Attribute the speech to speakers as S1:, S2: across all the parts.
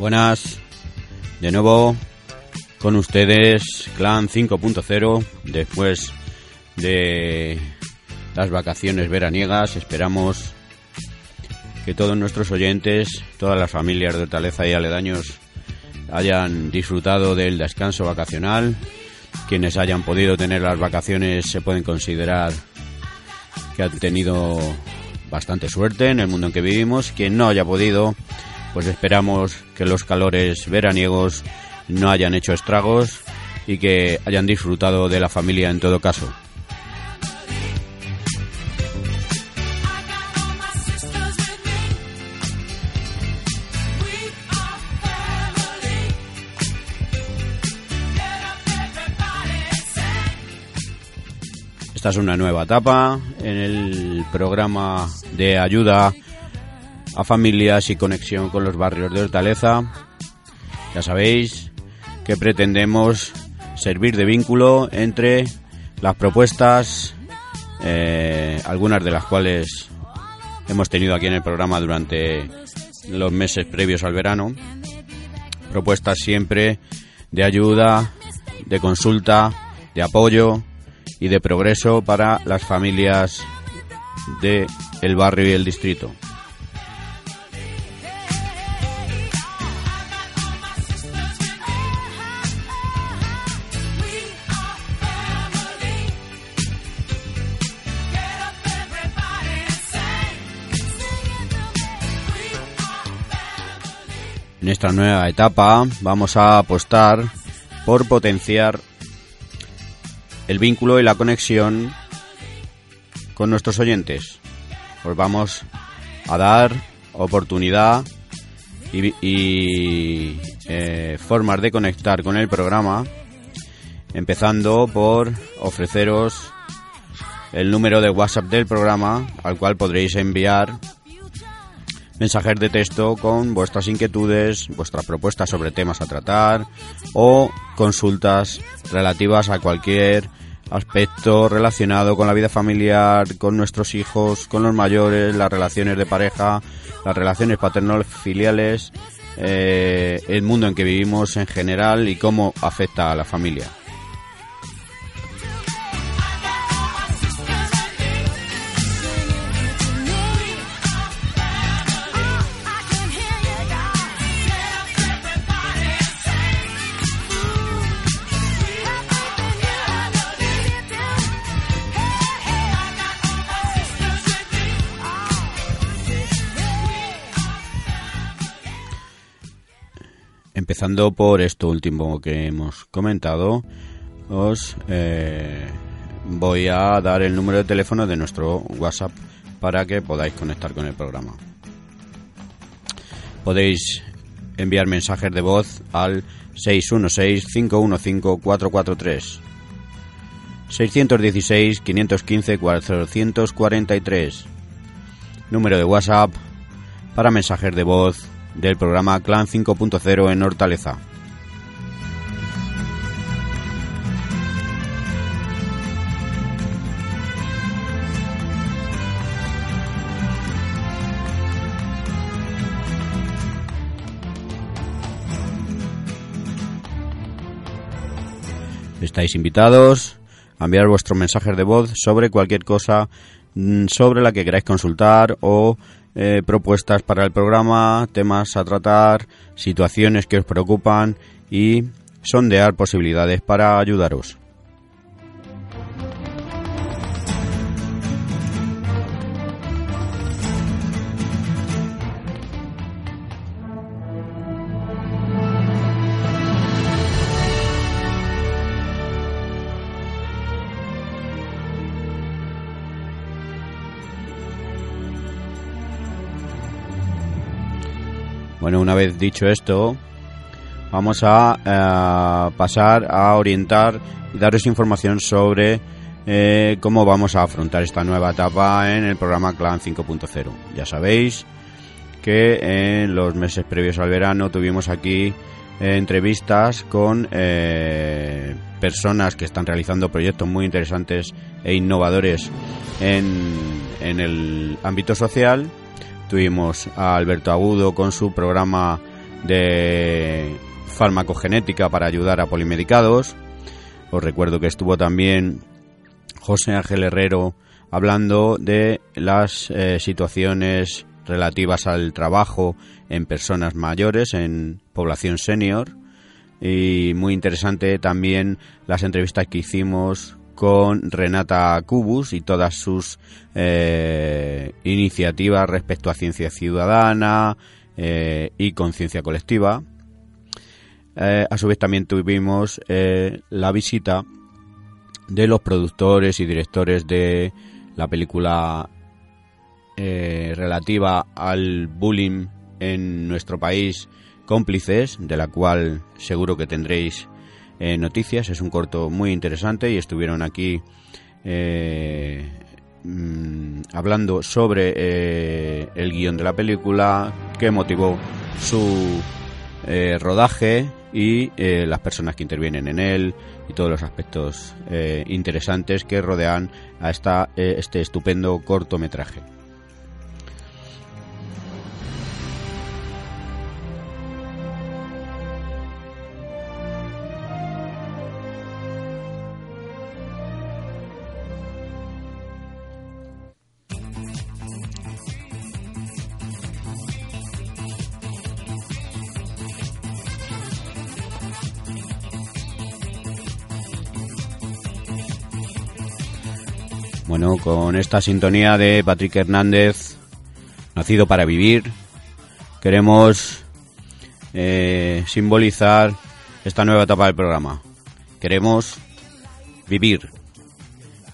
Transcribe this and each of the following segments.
S1: Buenas, de nuevo con ustedes Clan 5.0 después de las vacaciones veraniegas. Esperamos que todos nuestros oyentes, todas las familias de Hortaleza y aledaños hayan disfrutado del descanso vacacional. Quienes hayan podido tener las vacaciones se pueden considerar que han tenido bastante suerte en el mundo en que vivimos. Quien no haya podido, pues esperamos que los calores veraniegos no hayan hecho estragos y que hayan disfrutado de la familia en todo caso. Esta es una nueva etapa en el programa de ayuda a familias y conexión con los barrios de Hortaleza. Ya sabéis que pretendemos servir de vínculo entre las propuestas, eh, algunas de las cuales hemos tenido aquí en el programa durante los meses previos al verano. Propuestas siempre de ayuda, de consulta, de apoyo y de progreso para las familias de el barrio y el distrito. Esta nueva etapa vamos a apostar por potenciar el vínculo y la conexión con nuestros oyentes. Os vamos a dar oportunidad y, y, eh, formas de conectar con el programa, empezando por ofreceros el número de WhatsApp del programa al cual podréis enviar mensajes de texto con vuestras inquietudes, vuestras propuestas sobre temas a tratar o consultas relativas a cualquier aspecto relacionado con la vida familiar, con nuestros hijos, con los mayores, las relaciones de pareja, las relaciones paterno-filiales, eh, el mundo en que vivimos en general y cómo afecta a la familia. Empezando por esto último que hemos comentado, os eh, voy a dar el número de teléfono de nuestro WhatsApp para que podáis conectar con el programa. Podéis enviar mensajes de voz al 616-515-443. 616-515-443. Número de WhatsApp para mensajes de voz del programa Clan 5.0 en Hortaleza. Estáis invitados a enviar vuestros mensajes de voz sobre cualquier cosa mm, sobre la que queráis consultar o eh, propuestas para el programa, temas a tratar, situaciones que os preocupan y sondear posibilidades para ayudaros. Bueno, una vez dicho esto, vamos a eh, pasar a orientar y daros información sobre eh, cómo vamos a afrontar esta nueva etapa en el programa Clan 5.0. Ya sabéis que en los meses previos al verano tuvimos aquí eh, entrevistas con personas que están realizando proyectos muy interesantes e innovadores en, en el ámbito social. Tuvimos a Alberto Agudo con su programa de farmacogenética para ayudar a polimedicados. Os recuerdo que estuvo también José Ángel Herrero hablando de las eh, situaciones relativas al trabajo en personas mayores, en población senior. Y muy interesante también las entrevistas que hicimos con Renata Cubus y todas sus eh, iniciativas respecto a ciencia ciudadana eh, y conciencia colectiva. Eh, a su vez también tuvimos la visita de los productores y directores de la película relativa al bullying en nuestro país, Cómplices, de la cual seguro que tendréis noticias. Es un corto muy interesante y estuvieron aquí mm, hablando sobre el guion de la película, qué motivó su rodaje y eh, las personas que intervienen en él y todos los aspectos eh, interesantes que rodean a esta, eh, este estupendo cortometraje. Bueno, con esta sintonía de Patrick Hernández, nacido para vivir, queremos eh, simbolizar esta nueva etapa del programa. Queremos vivir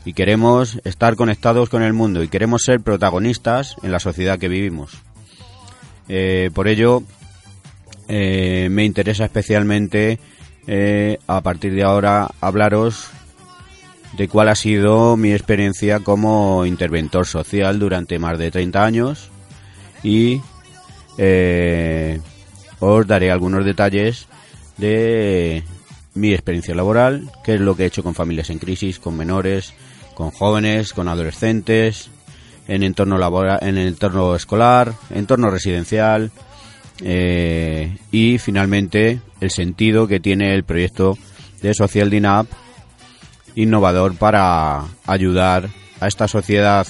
S1: y queremos estar conectados con el mundo y queremos ser protagonistas en la sociedad que vivimos. Eh, por ello, eh, me interesa especialmente a partir de ahora hablaros de cuál ha sido mi experiencia como interventor social durante más de 30 años y eh, os daré algunos detalles de mi experiencia laboral, qué es lo que he hecho con familias en crisis, con menores, con jóvenes, con adolescentes, en entorno laboral, en entorno escolar, entorno residencial eh, y finalmente el sentido que tiene el proyecto de Social DINAP innovador para ayudar a esta sociedad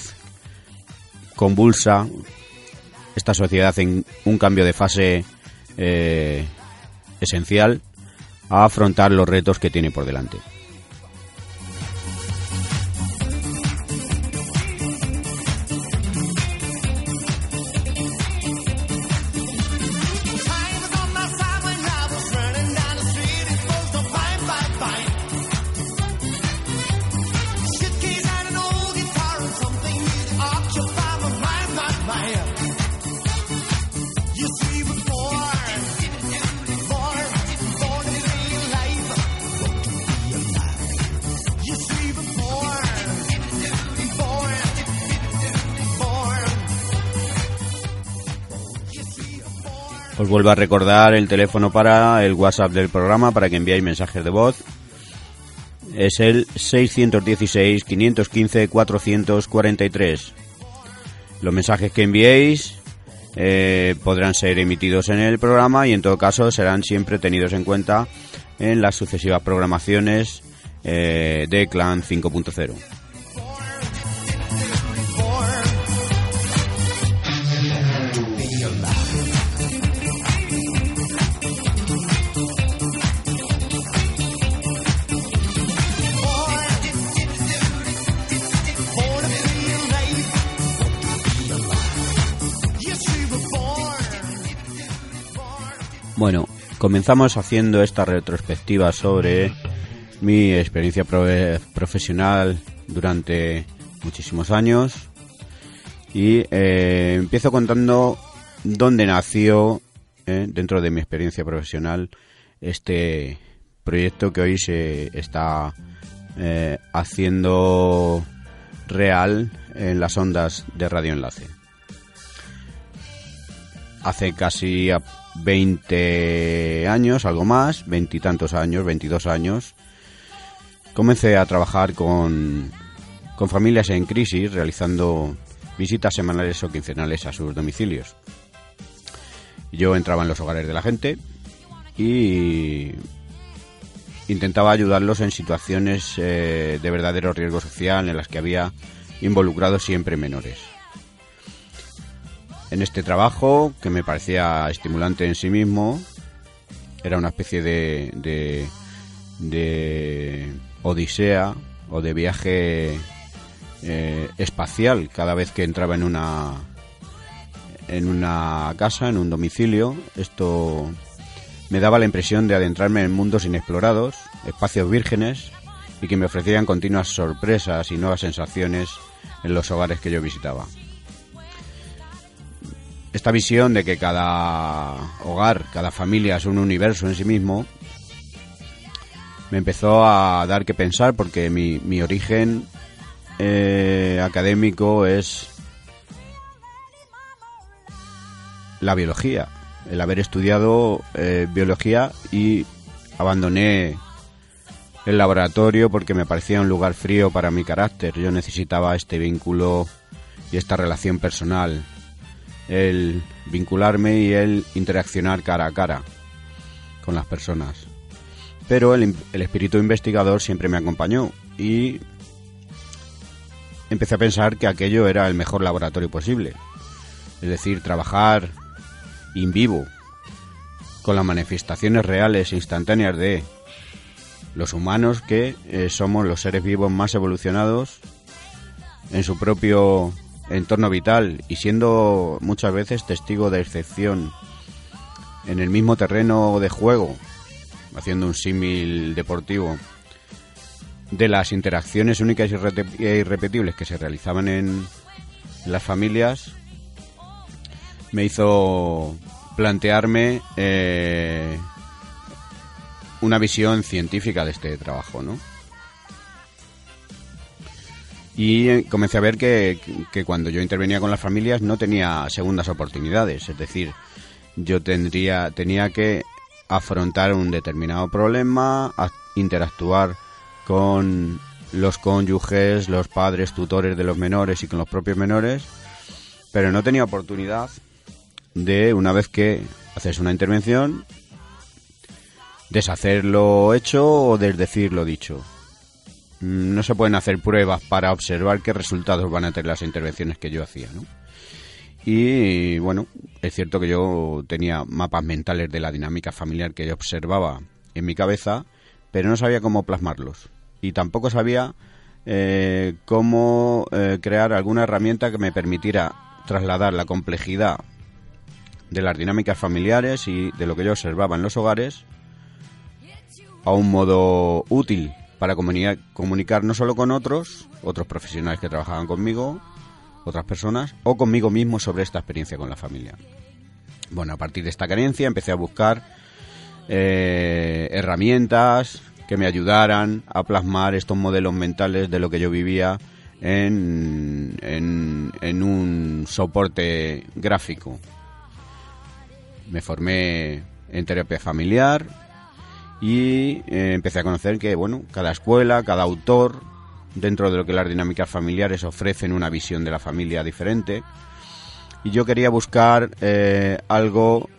S1: convulsa, esta sociedad en un cambio de fase eh, esencial, a afrontar los retos que tiene por delante. Os vuelvo a recordar el teléfono para el WhatsApp del programa para que enviáis mensajes de voz. Es el 616-515-443. Los mensajes que enviéis eh, podrán ser emitidos en el programa y en todo caso serán siempre tenidos en cuenta en las sucesivas programaciones eh, de Clan 5.0. Bueno, comenzamos haciendo esta retrospectiva sobre mi experiencia profesional durante muchísimos años y eh, empiezo contando dónde nació eh, dentro de mi experiencia profesional este proyecto que hoy se está eh, haciendo real en las ondas de Radio Enlace. Hace casi 20 años, algo más, veintitantos años, 22 años, comencé a trabajar con, con familias en crisis, realizando visitas semanales o quincenales a sus domicilios. Yo entraba en los hogares de la gente y intentaba ayudarlos en situaciones eh, de verdadero riesgo social en las que había involucrado siempre menores. En este trabajo, que me parecía estimulante en sí mismo, era una especie de, de, de odisea o de viaje eh, espacial cada vez que entraba en una en una casa, en un domicilio. Esto me daba la impresión de adentrarme en mundos inexplorados, espacios vírgenes y que me ofrecían continuas sorpresas y nuevas sensaciones en los hogares que yo visitaba. Esta visión de que cada hogar, cada familia es un universo en sí mismo, me empezó a dar que pensar porque mi, mi origen eh, académico es la biología, el haber estudiado eh, biología y abandoné el laboratorio porque me parecía un lugar frío para mi carácter. Yo necesitaba este vínculo y esta relación personal, el vincularme y el interaccionar cara a cara con las personas. Pero el, el espíritu investigador siempre me acompañó y empecé a pensar que aquello era el mejor laboratorio posible. Es decir, trabajar in vivo, con las manifestaciones reales e instantáneas de los humanos que eh, somos los seres vivos más evolucionados en su propio entorno vital y siendo muchas veces testigo de excepción en el mismo terreno de juego, haciendo un símil deportivo de las interacciones únicas y irrepetibles que se realizaban en las familias me hizo plantearme eh, una visión científica de este trabajo, ¿no? Y eh, comencé a ver que, que, cuando yo intervenía con las familias no tenía segundas oportunidades, es decir, yo tendría, tenía que afrontar un determinado problema, interactuar con los cónyuges, los padres, tutores de los menores y con los propios menores, pero no tenía oportunidad de, una vez que haces una intervención, deshacer lo hecho o desdecir lo dicho. Mm, no se pueden hacer pruebas para observar qué resultados van a tener las intervenciones que yo hacía, ¿no? Y bueno, es cierto que yo tenía mapas mentales de la dinámica familiar que yo observaba en mi cabeza, pero no sabía cómo plasmarlos y tampoco sabía eh, cómo eh, crear alguna herramienta que me permitiera trasladar la complejidad de las dinámicas familiares y de lo que yo observaba en los hogares a un modo útil para comunicar, comunicar no solo con otros, otros profesionales que trabajaban conmigo, otras personas, o conmigo mismo sobre esta experiencia con la familia. Bueno, a partir de esta carencia empecé a buscar eh, herramientas, que me ayudaran a plasmar estos modelos mentales de lo que yo vivía en, en, un soporte gráfico. Me formé en terapia familiar y eh, empecé a conocer que, bueno, cada escuela, cada autor, dentro de lo que las dinámicas familiares ofrecen una visión de la familia diferente. Y yo quería buscar eh, algo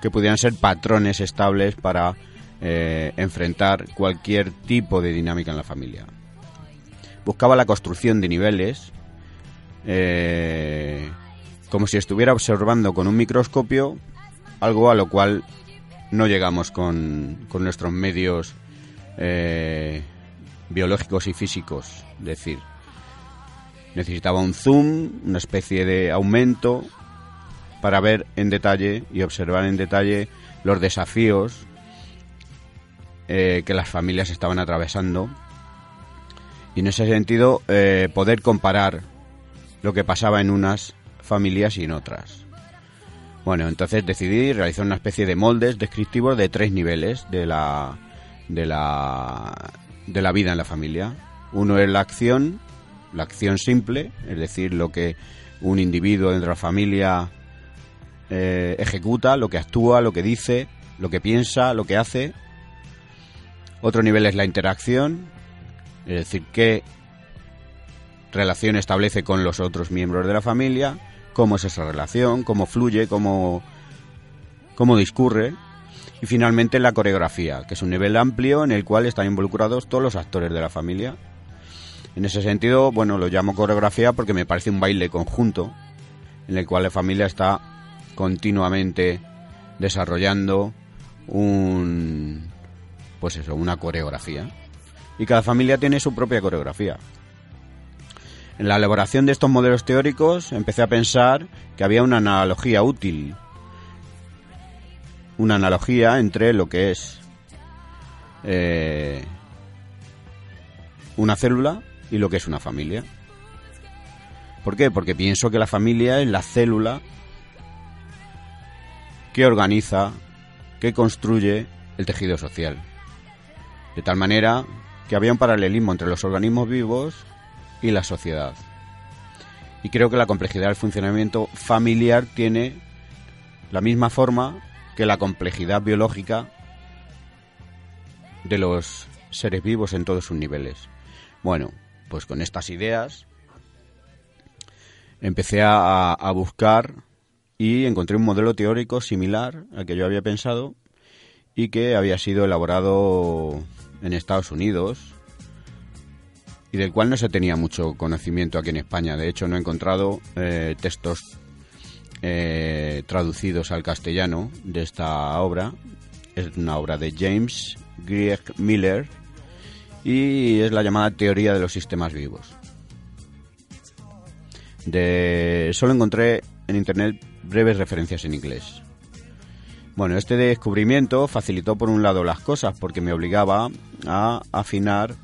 S1: que pudieran ser patrones estables para eh, enfrentar cualquier tipo de dinámica en la familia. Buscaba la construcción de niveles, como si estuviera observando con un microscopio algo a lo cual no llegamos con, con nuestros medios eh, biológicos y físicos. Es decir, necesitaba un zoom, una especie de aumento para ver en detalle y observar en detalle los desafíos eh, que las familias estaban atravesando. Y en ese sentido, eh, poder comparar lo que pasaba en unas familias y en otras. Bueno, entonces decidí realizar una especie de moldes descriptivos de tres niveles de la, de la, de la vida en la familia. Uno es la acción, la acción simple, es decir, lo que un individuo dentro de la familia eh, ejecuta, lo que actúa, lo que dice, lo que piensa, lo que hace. Otro nivel es la interacción, es decir, qué relación establece con los otros miembros de la familia cómo es esa relación, cómo fluye, cómo, cómo discurre. Y finalmente la coreografía, que es un nivel amplio en el cual están involucrados todos los actores de la familia. En ese sentido, bueno, lo llamo coreografía porque me parece un baile conjunto en el cual la familia está continuamente desarrollando un pues eso, una coreografía. Y cada familia tiene su propia coreografía. En la elaboración de estos modelos teóricos empecé a pensar que había una analogía útil, una analogía entre lo que es eh, una célula y lo que es una familia. ¿Por qué? Porque pienso que la familia es la célula que organiza, que construye el tejido social. De tal manera que había un paralelismo entre los organismos vivos y la sociedad. Y creo que la complejidad del funcionamiento familiar tiene la misma forma que la complejidad biológica de los seres vivos en todos sus niveles. Bueno, pues con estas ideas empecé a, buscar y encontré un modelo teórico similar al que yo había pensado y que había sido elaborado en Estados Unidos y del cual no se tenía mucho conocimiento aquí en España. De hecho, no he encontrado eh, textos eh, traducidos al castellano de esta obra. Es una obra de James Grieg Miller y es la llamada teoría de los sistemas vivos. De, solo encontré en internet breves referencias en inglés. Bueno, este descubrimiento facilitó por un lado las cosas porque me obligaba a afinar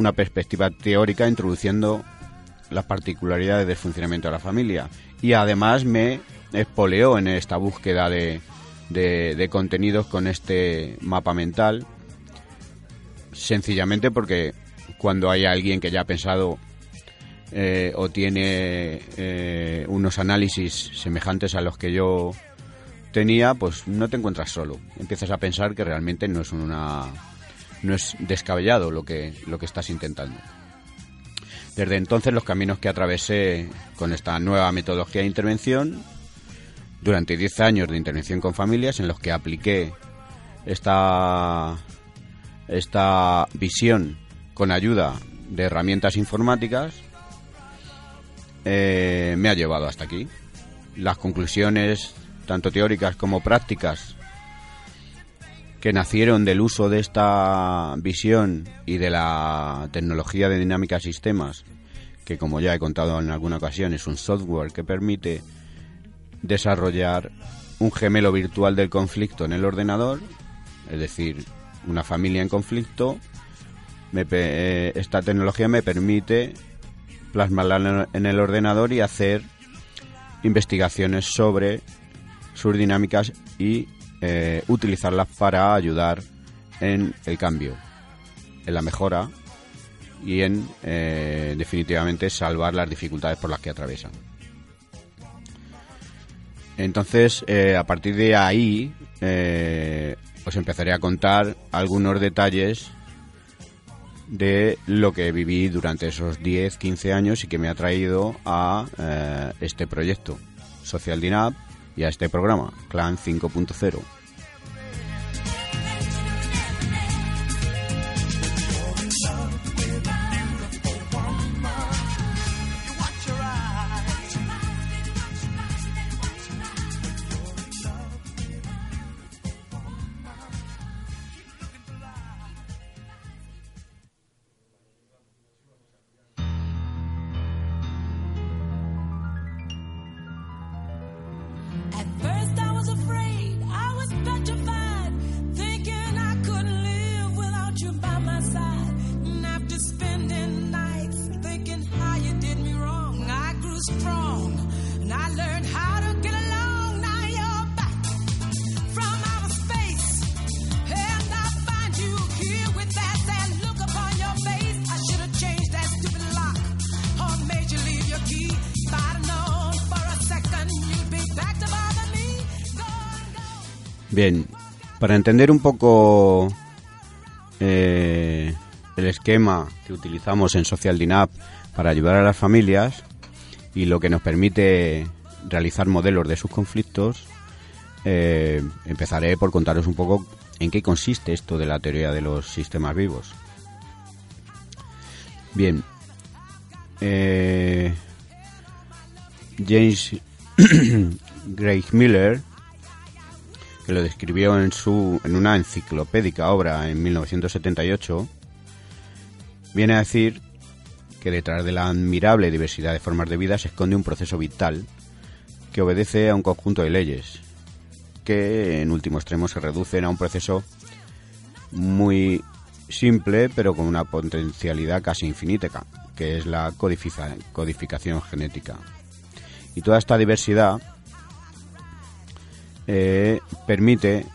S1: una perspectiva teórica introduciendo las particularidades del funcionamiento de la familia. Y además me espoleó en esta búsqueda de, de, contenidos con este mapa mental, sencillamente porque cuando hay alguien que ya ha pensado eh, o tiene eh, unos análisis semejantes a los que yo tenía, pues no te encuentras solo. Empiezas a pensar que realmente no es una no es descabellado lo que, lo que estás intentando. Desde entonces los caminos que atravesé con esta nueva metodología de intervención, durante 10 años de intervención con familias en los que apliqué esta, esta visión con ayuda de herramientas informáticas, eh, me ha llevado hasta aquí. Las conclusiones, tanto teóricas como prácticas, que nacieron del uso de esta visión y de la tecnología de dinámica sistemas, que como ya he contado en alguna ocasión es un software que permite desarrollar un gemelo virtual del conflicto en el ordenador, es decir, una familia en conflicto, eh, esta tecnología me permite plasmarla en el ordenador y hacer investigaciones sobre sus dinámicas y eh, utilizarlas para ayudar en el cambio, en la mejora y en eh, definitivamente salvar las dificultades por las que atraviesan. Entonces, eh, a partir de ahí, os empezaré a contar algunos detalles de lo que viví durante esos 10, 15 años y que me ha traído a este proyecto, Social Dinap, y a este programa, Clan 5.0. Bien, para entender un poco eh, el esquema que utilizamos en Social Dynap para ayudar a las familias y lo que nos permite realizar modelos de sus conflictos, eh, empezaré por contaros un poco en qué consiste esto de la teoría de los sistemas vivos. Bien, eh, James Gray Miller, que lo describió en, su, en una enciclopédica obra en 1978, viene a decir que detrás de la admirable diversidad de formas de vida se esconde un proceso vital que obedece a un conjunto de leyes, que en último extremo se reducen a un proceso muy simple pero con una potencialidad casi infinita, que es la codificación genética. Y toda esta diversidad eh, permite,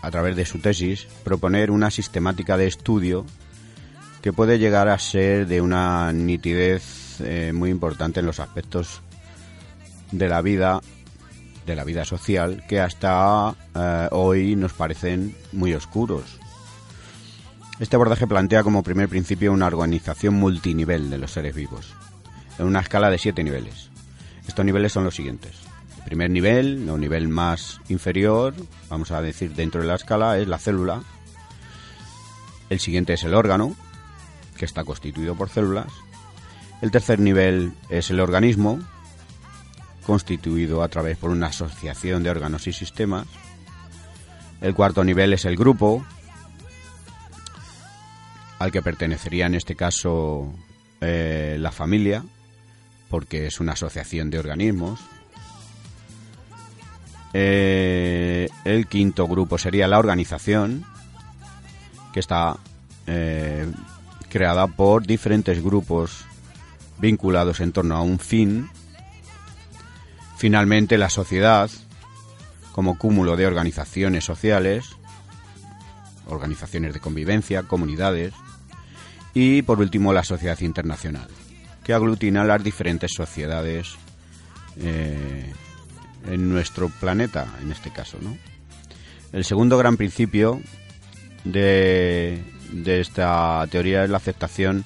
S1: a través de su tesis, proponer una sistemática de estudio que puede llegar a ser de una nitidez eh, muy importante en los aspectos de la vida de la vida social que hasta eh, hoy nos parecen muy oscuros. Este abordaje plantea como primer principio una organización multinivel de los seres vivos, en una escala de siete niveles. Estos niveles son los siguientes. Primer nivel, o nivel más inferior, vamos a decir dentro de la escala, es la célula. El siguiente es el órgano, que está constituido por células. El tercer nivel es el organismo, constituido a través por una asociación de órganos y sistemas. El cuarto nivel es el grupo, al que pertenecería en este caso eh, la familia, porque es una asociación de organismos. Eh, el quinto grupo sería la organización, que está eh, creada por diferentes grupos vinculados en torno a un fin. Finalmente, la sociedad, como cúmulo de organizaciones sociales, organizaciones de convivencia, comunidades, y por último la sociedad internacional que aglutina las diferentes sociedades eh, en nuestro planeta, en este caso. ¿no? El segundo gran principio de, de esta teoría es la aceptación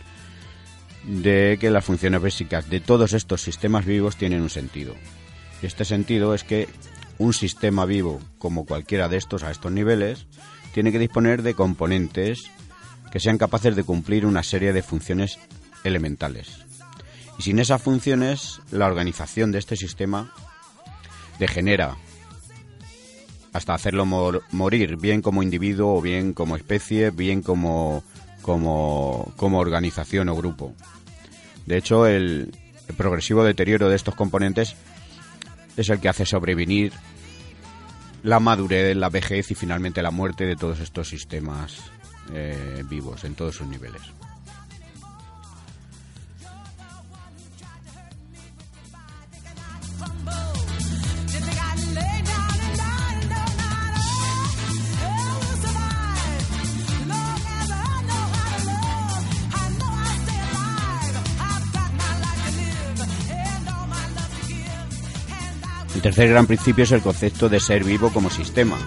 S1: de que las funciones básicas de todos estos sistemas vivos tienen un sentido. Este sentido es que un sistema vivo, como cualquiera de estos a estos niveles, tiene que disponer de componentes que sean capaces de cumplir una serie de funciones elementales. Y sin esas funciones, la organización de este sistema degenera hasta hacerlo morir, bien como individuo o bien como especie, bien como, como, como organización o grupo. De hecho, el, progresivo deterioro de estos componentes es el que hace sobrevivir la madurez, la vejez y finalmente la muerte de todos estos sistemas eh, vivos en todos sus niveles. El tercer gran principio es el concepto de ser vivo como sistema,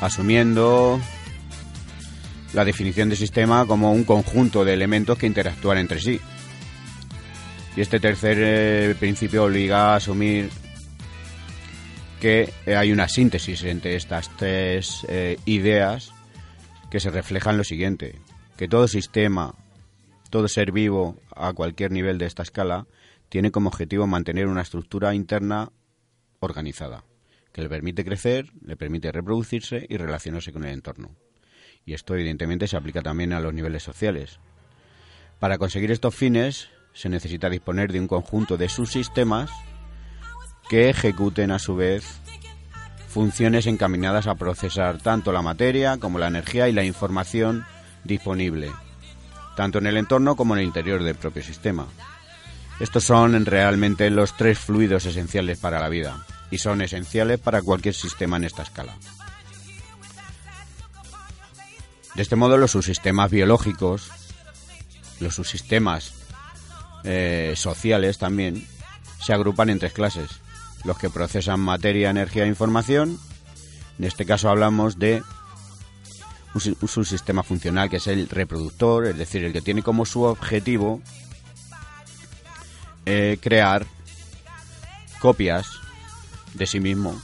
S1: asumiendo la definición de sistema como un conjunto de elementos que interactúan entre sí. Y este tercer eh, principio obliga a asumir que hay una síntesis entre estas tres eh, ideas que se reflejan en lo siguiente, que todo sistema, todo ser vivo a cualquier nivel de esta escala tiene como objetivo mantener una estructura interna organizada, que le permite crecer, le permite reproducirse y relacionarse con el entorno. Y esto evidentemente se aplica también a los niveles sociales. Para conseguir estos fines se necesita disponer de un conjunto de subsistemas que ejecuten a su vez funciones encaminadas a procesar tanto la materia como la energía y la información disponible, tanto en el entorno como en el interior del propio sistema. Estos son realmente los tres fluidos esenciales para la vida y son esenciales para cualquier sistema en esta escala. De este modo, los subsistemas biológicos, los subsistemas eh, sociales también, se agrupan en tres clases. Los que procesan materia, energía e información, En este caso hablamos de un, subsistema funcional que es el reproductor, es decir, el que tiene como su objetivo eh, crear copias de sí mismo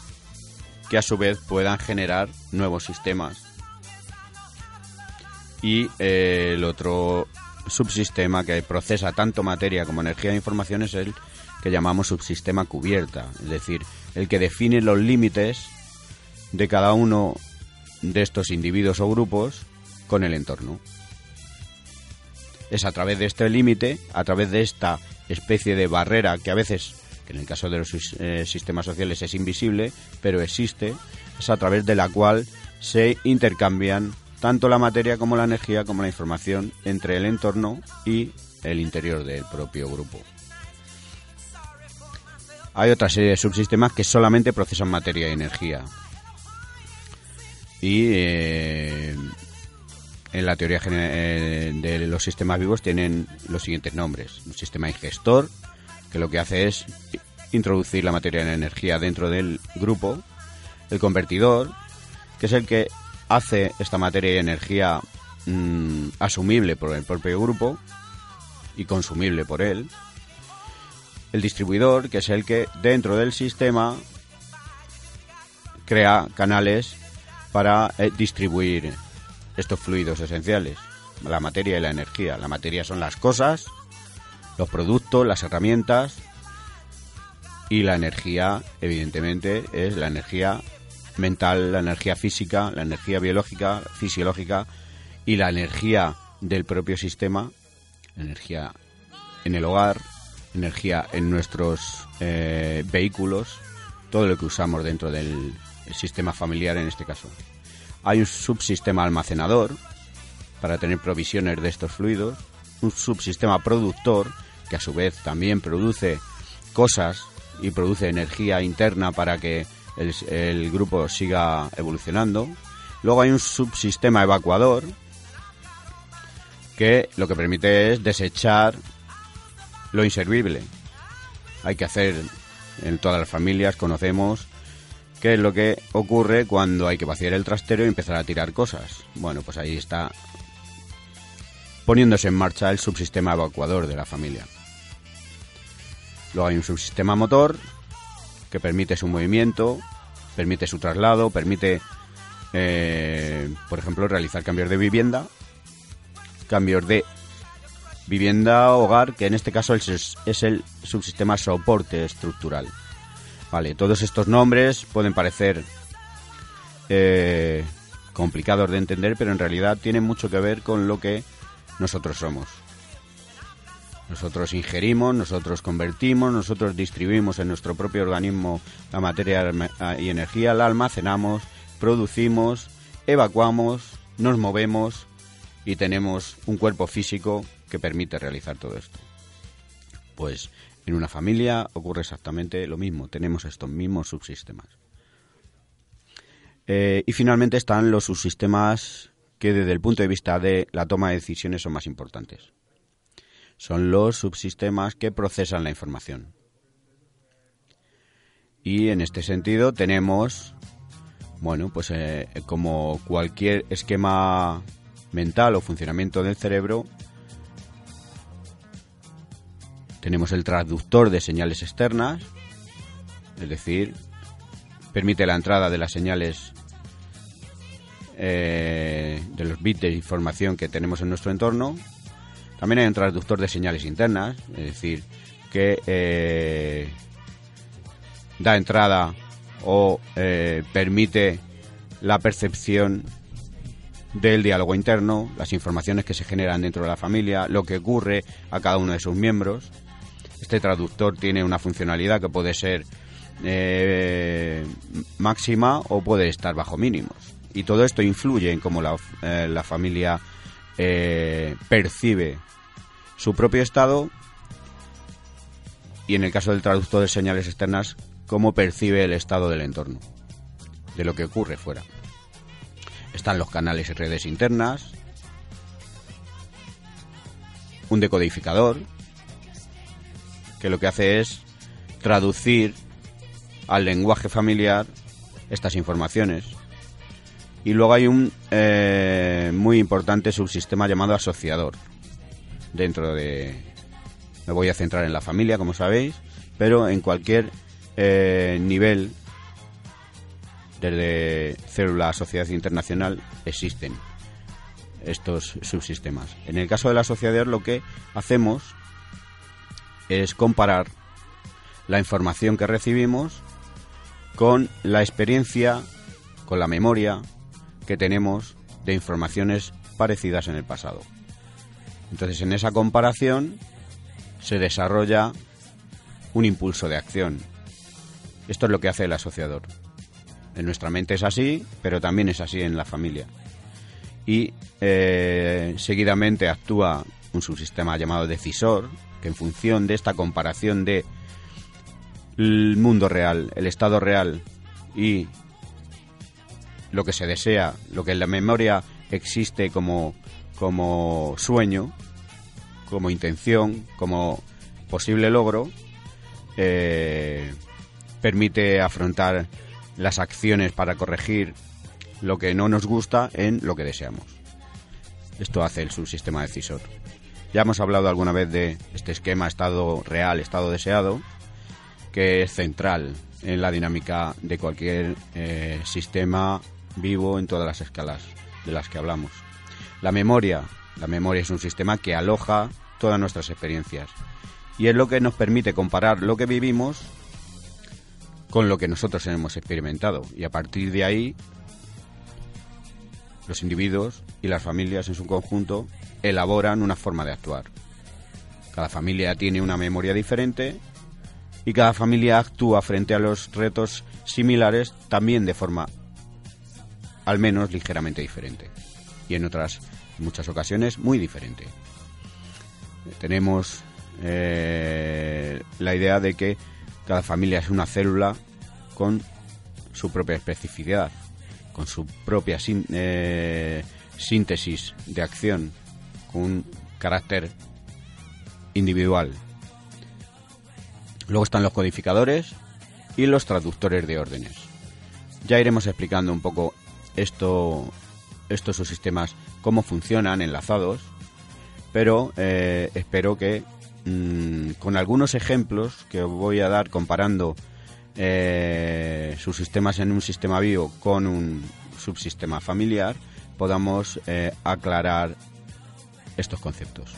S1: que a su vez puedan generar nuevos sistemas. Y eh, el otro subsistema que procesa tanto materia como energía de información es el que llamamos subsistema cubierta, es decir, el que define los límites de cada uno de estos individuos o grupos con el entorno. Es a través de este límite, a través de esta especie de barrera que a veces, que en el caso de los eh, sistemas sociales es invisible, pero existe, es a través de la cual se intercambian tanto la materia como la energía como la información entre el entorno y el interior del propio grupo. Hay otra serie de subsistemas que solamente procesan materia y energía, y eh, en la teoría eh, de los sistemas vivos tienen los siguientes nombres. Un sistema ingestor, que lo que hace es introducir la materia en energía dentro del grupo. El convertidor, que es el que hace esta materia y energía mm, asumible por el propio grupo y consumible por él. El distribuidor, que es el que dentro del sistema crea canales para eh, distribuir estos fluidos esenciales, la materia y la energía. La materia son las cosas, los productos, las herramientas y la energía, evidentemente, es la energía mental, la energía física, la energía biológica, fisiológica y la energía del propio sistema, energía en el hogar, energía en nuestros eh, vehículos, todo lo que usamos dentro del el sistema familiar en este caso. Hay un subsistema almacenador para tener provisiones de estos fluidos, un subsistema productor que a su vez también produce cosas y produce energía interna para que el, grupo siga evolucionando. Luego hay un subsistema evacuador que lo que permite es desechar lo inservible. Hay que hacer en todas las familias, conocemos ¿Qué es lo que ocurre cuando hay que vaciar el trastero y empezar a tirar cosas? Bueno, pues ahí está poniéndose en marcha el subsistema evacuador de la familia. Luego hay un subsistema motor que permite su movimiento, permite su traslado, permite, eh, por ejemplo, realizar cambios de vivienda, cambios de vivienda hogar, que en este caso es, es el subsistema soporte estructural. Vale, todos estos nombres pueden parecer eh, complicados de entender, pero en realidad tienen mucho que ver con lo que nosotros somos. Nosotros ingerimos, nosotros convertimos, nosotros distribuimos en nuestro propio organismo la materia y energía, la almacenamos, producimos, evacuamos, nos movemos y tenemos un cuerpo físico que permite realizar todo esto. Pues en una familia ocurre exactamente lo mismo, tenemos estos mismos subsistemas. Eh, y finalmente están los subsistemas que desde el punto de vista de la toma de decisiones son más importantes. Son los subsistemas que procesan la información. Y en este sentido tenemos, bueno, pues eh, como cualquier esquema mental o funcionamiento del cerebro, tenemos el traductor de señales externas, es decir, permite la entrada de las señales eh, de los bits de información que tenemos en nuestro entorno. También hay un traductor de señales internas, es decir, que eh, da entrada o eh, permite la percepción del diálogo interno, las informaciones que se generan dentro de la familia, lo que ocurre a cada uno de sus miembros. Este traductor tiene una funcionalidad que puede ser eh, máxima o puede estar bajo mínimos. Y todo esto influye en cómo la, eh, familia eh, percibe su propio estado y en el caso del traductor de señales externas, cómo percibe el estado del entorno, de lo que ocurre fuera. Están los canales y redes internas, un decodificador, que lo que hace es traducir al lenguaje familiar estas informaciones Y luego hay un eh, muy importante subsistema llamado asociador. Dentro de... Me voy a centrar en la familia, como sabéis, pero en cualquier eh, nivel, desde célula a sociedad internacional, existen estos subsistemas. En el caso del asociador lo que hacemos es comparar la información que recibimos con la experiencia, con la memoria que tenemos de informaciones parecidas en el pasado. Entonces, en esa comparación se desarrolla un impulso de acción. Esto es lo que hace el asociador. En nuestra mente es así, pero también es así en la familia. Y eh, seguidamente actúa un subsistema llamado decisor, en función de esta comparación de el mundo real, el estado real y lo que se desea, lo que en la memoria existe como, como sueño, como intención, como posible logro, eh, permite afrontar las acciones para corregir lo que no nos gusta en lo que deseamos. Esto hace el subsistema decisor. Ya hemos hablado alguna vez de este esquema estado real, estado deseado, que es central en la dinámica de cualquier eh, sistema vivo en todas las escalas de las que hablamos. La memoria, la memoria es un sistema que aloja todas nuestras experiencias y es lo que nos permite comparar lo que vivimos con lo que nosotros hemos experimentado y a partir de ahí los individuos y las familias en su conjunto elaboran una forma de actuar. Cada familia tiene una memoria diferente y cada familia actúa frente a los retos similares también de forma al menos ligeramente diferente y en otras muchas ocasiones muy diferente. Tenemos eh, la idea de que cada familia es una célula con su propia especificidad, con su propia eh, síntesis de acción, un carácter individual, Luego están los codificadores y los traductores de órdenes. Ya iremos explicando un poco esto, estos subsistemas, cómo funcionan enlazados, pero eh, espero que mm, con algunos ejemplos que voy a dar comparando eh, subsistemas en un sistema vivo con un subsistema familiar, podamos eh, aclarar estos conceptos.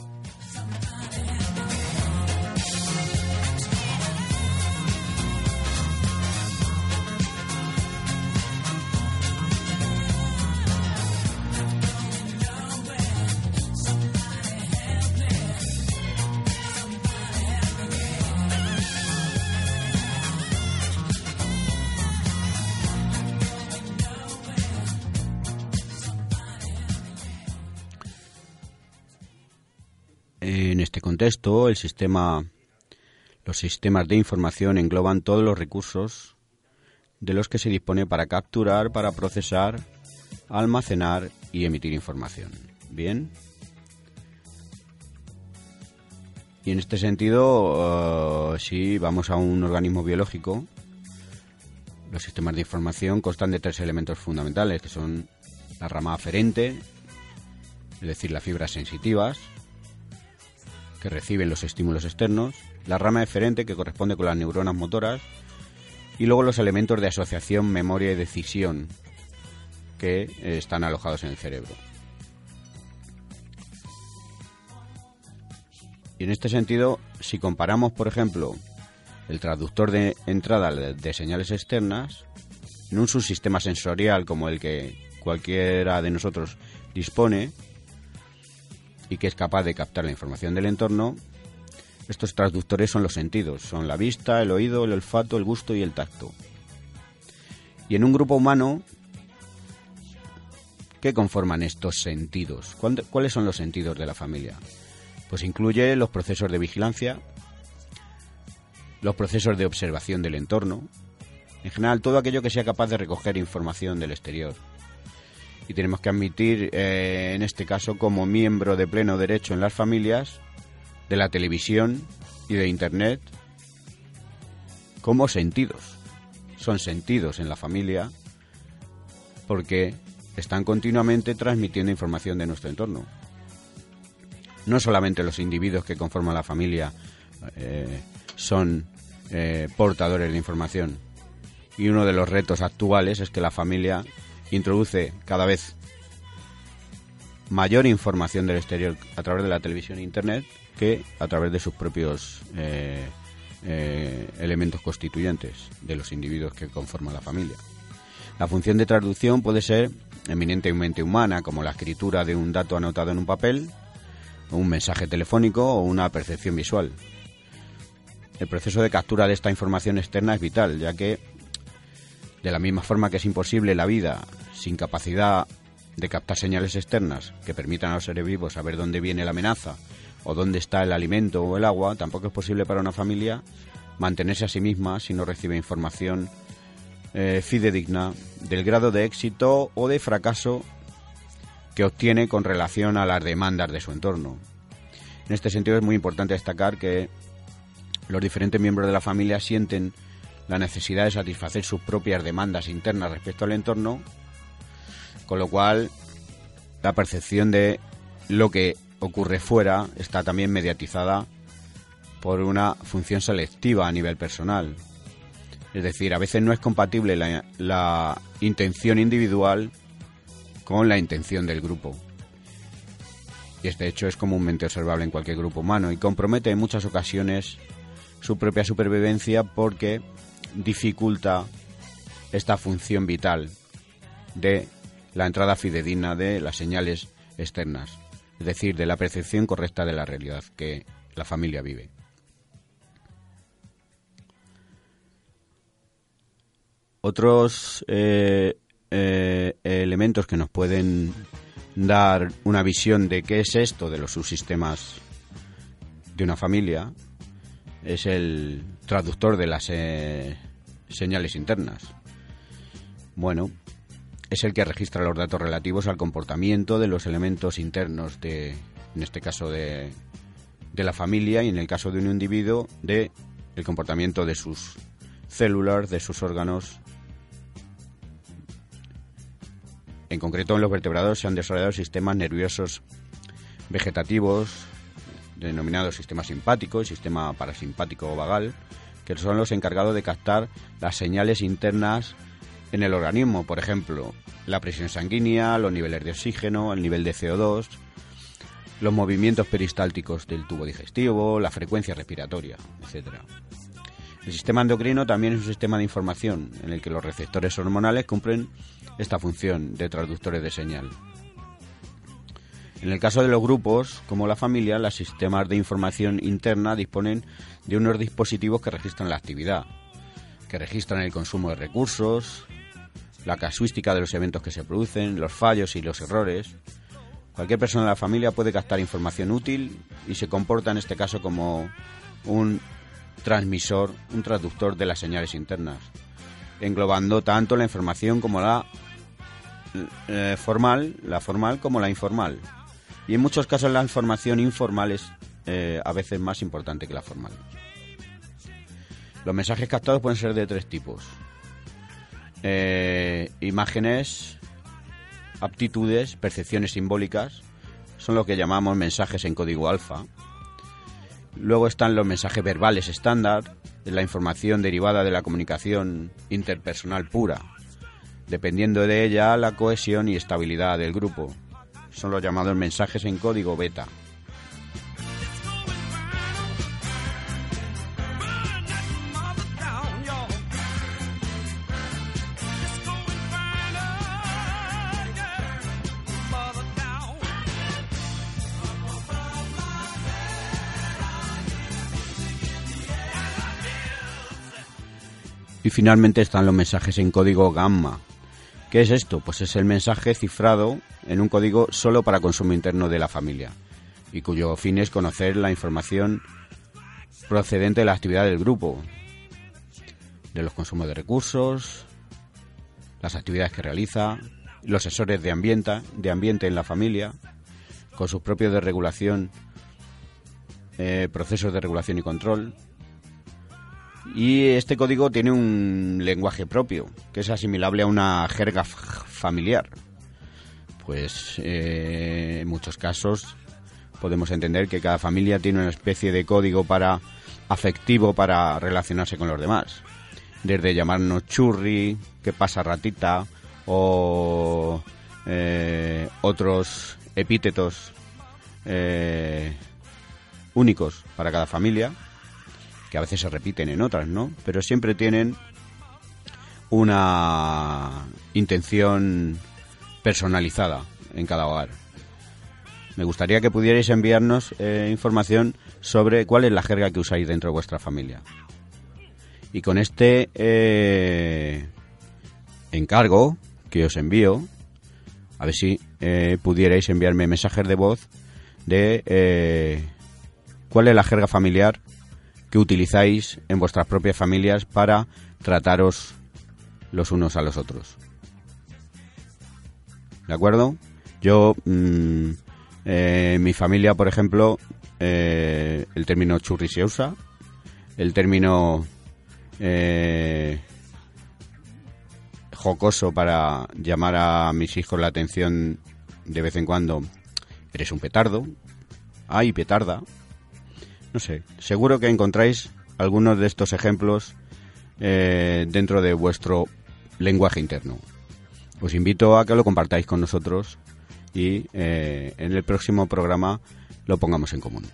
S1: El sistema, los sistemas de información engloban todos los recursos de los que se dispone para capturar, para procesar, almacenar y emitir información. Bien. Y en este sentido, uh, si vamos a un organismo biológico, los sistemas de información constan de tres elementos fundamentales, que son la rama aferente, es decir, las fibras sensitivas, que reciben los estímulos externos, la rama eferente que corresponde con las neuronas motoras y luego los elementos de asociación, memoria y decisión que eh, están alojados en el cerebro. Y en este sentido, si comparamos, por ejemplo, el traductor de entrada de señales externas en un subsistema sensorial como el que cualquiera de nosotros dispone, y que es capaz de captar la información del entorno, estos traductores son los sentidos, son la vista, el oído, el olfato, el gusto y el tacto. Y en un grupo humano, ¿qué conforman estos sentidos? ¿Cuáles son los sentidos de la familia? Pues incluye los procesos de vigilancia, los procesos de observación del entorno, en general todo aquello que sea capaz de recoger información del exterior y tenemos que admitir, eh, en este caso, como miembro de pleno derecho en las familias, de la televisión y de Internet, como sentidos. Son sentidos en la familia porque están continuamente transmitiendo información de nuestro entorno. No solamente los individuos que conforman la familia eh, son eh, portadores de información. Y uno de los retos actuales es que la familia introduce cada vez mayor información del exterior a través de la televisión e internet que a través de sus propios eh, eh, elementos constituyentes de los individuos que conforman la familia. La función de traducción puede ser eminentemente humana, como la escritura de un dato anotado en un papel, un mensaje telefónico o una percepción visual. El proceso de captura de esta información externa es vital, ya que de la misma forma que es imposible la vida sin capacidad de captar señales externas que permitan a los seres vivos saber dónde viene la amenaza o dónde está el alimento o el agua, tampoco es posible para una familia mantenerse a sí misma si no recibe información eh, fidedigna del grado de éxito o de fracaso que obtiene con relación a las demandas de su entorno. En este sentido es muy importante destacar que los diferentes miembros de la familia sienten la necesidad de satisfacer sus propias demandas internas respecto al entorno, con lo cual la percepción de lo que ocurre fuera está también mediatizada por una función selectiva a nivel personal. Es decir, a veces no es compatible la, la intención individual con la intención del grupo. Y este hecho es comúnmente observable en cualquier grupo humano y compromete en muchas ocasiones su propia supervivencia porque dificulta esta función vital de la entrada fidedigna de las señales externas es decir, de la percepción correcta de la realidad que la familia vive. Otros eh, eh, elementos que nos pueden dar una visión de qué es esto de los subsistemas de una familia es el traductor de las eh, señales internas. Bueno, es el que registra los datos relativos al comportamiento de los elementos internos de, en este caso de, de la familia y en el caso de un individuo de el comportamiento de sus células, de sus órganos. En concreto, en los vertebrados se han desarrollado sistemas nerviosos vegetativos, denominados sistema simpático y sistema parasimpático vagal, que son los encargados de captar las señales internas en el organismo, por ejemplo, la presión sanguínea, los niveles de oxígeno, el nivel de CO2, los movimientos peristálticos del tubo digestivo, la frecuencia respiratoria, etc. El sistema endocrino también es un sistema de información en el que los receptores hormonales cumplen esta función de traductores de señal. En el caso de los grupos, como la familia, los sistemas de información interna disponen de unos dispositivos que registran la actividad, que registran el consumo de recursos, la casuística de los eventos que se producen, los fallos y los errores. Cualquier persona de la familia puede captar información útil y se comporta en este caso como un transmisor, un traductor de las señales internas, englobando tanto la información como la eh, formal, la formal como la informal. Y en muchos casos la información informal es eh, a veces más importante que la formal. Los mensajes captados pueden ser de tres tipos. Eh, imágenes, aptitudes, percepciones simbólicas, son lo que llamamos mensajes en código alfa. Luego están los mensajes verbales estándar, la información derivada de la comunicación interpersonal pura, dependiendo de ella la cohesión y estabilidad del grupo. Son los llamados mensajes en código beta. Y finalmente están los mensajes en código gamma. ¿Qué es esto? Pues es el mensaje cifrado en un código solo para consumo interno de la familia y cuyo fin es conocer la información procedente de la actividad del grupo, de los consumos de recursos, las actividades que realiza, los sensores de ambiente, de ambiente en la familia, con sus propios de regulación, eh, procesos de regulación y control, y este código tiene un lenguaje propio, que es asimilable a una jerga familiar. pues eh, en muchos casos podemos entender que cada familia tiene una especie de código para afectivo para relacionarse con los demás. Desde llamarnos churri, que pasa ratita, o eh, otros epítetos eh, únicos para cada familia, que a veces se repiten en otras, ¿no? Pero siempre tienen una intención personalizada en cada hogar. Me gustaría que pudierais enviarnos eh, información sobre cuál es la jerga que usáis dentro de vuestra familia. Y con este eh, encargo que os envío, a ver si eh, pudierais enviarme mensajes de voz de cuál es la jerga familiar que utilizáis en vuestras propias familias para trataros los unos a los otros. ¿De acuerdo? Yo, mm, eh, en mi familia, por ejemplo, eh, el término churri se usa, el término eh, jocoso para llamar a mis hijos la atención de vez en cuando, eres un petardo, ay, petarda. No sé, seguro que encontráis algunos de estos ejemplos dentro de vuestro lenguaje interno. Os invito a que lo compartáis con nosotros y eh, en el próximo programa lo pongamos en común.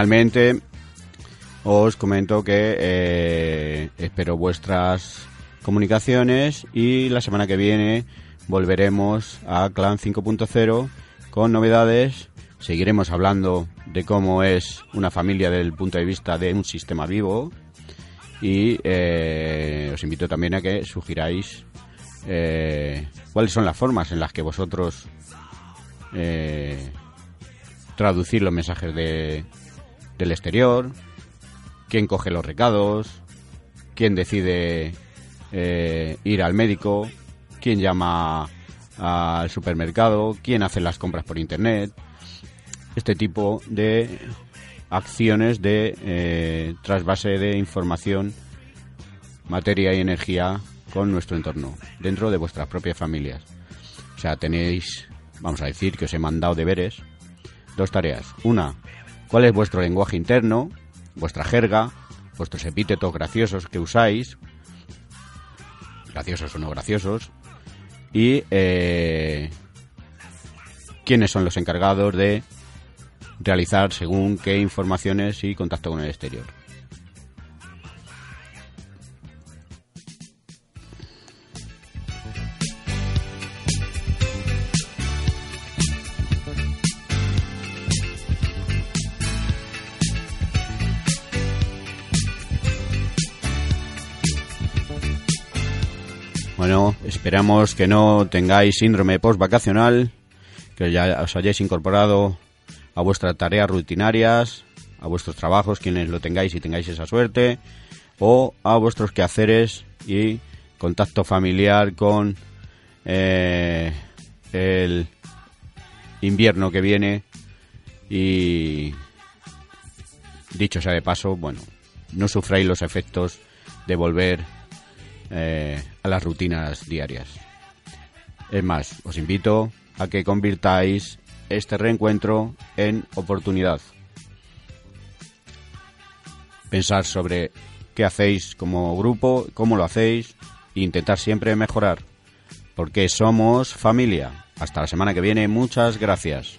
S1: Finalmente os comento que eh, espero vuestras comunicaciones y la semana que viene volveremos a Clan 5.0 con novedades. Seguiremos hablando de cómo es una familia desde el punto de vista de un sistema vivo y eh, os invito también a que sugiráis eh, cuáles son las formas en las que vosotros traducir los mensajes de, del exterior, quién coge los recados, quién decide eh, ir al médico, quién llama al supermercado, quién hace las compras por internet. Este tipo de acciones de eh, trasvase de información, materia y energía con nuestro entorno, dentro de vuestras propias familias. O sea, tenéis, vamos a decir, que os he mandado deberes dos tareas. Una, cuál es vuestro lenguaje interno, vuestra jerga, vuestros epítetos graciosos que usáis, graciosos o no graciosos, y eh, quiénes son los encargados de realizar según qué informaciones y contacto con el exterior. Bueno, esperamos que no tengáis síndrome post-vacacional, que ya os hayáis incorporado a vuestras tareas rutinarias, a vuestros trabajos, quienes lo tengáis y tengáis esa suerte, o a vuestros quehaceres y contacto familiar con eh, el invierno que viene. Y dicho sea de paso, bueno, no sufráis los efectos de volver eh, a las rutinas diarias. Es más, os invito a que convirtáis este reencuentro en oportunidad. Pensar sobre qué hacéis como grupo, cómo lo hacéis e intentar siempre mejorar. Porque somos familia. Hasta la semana que viene. Muchas gracias.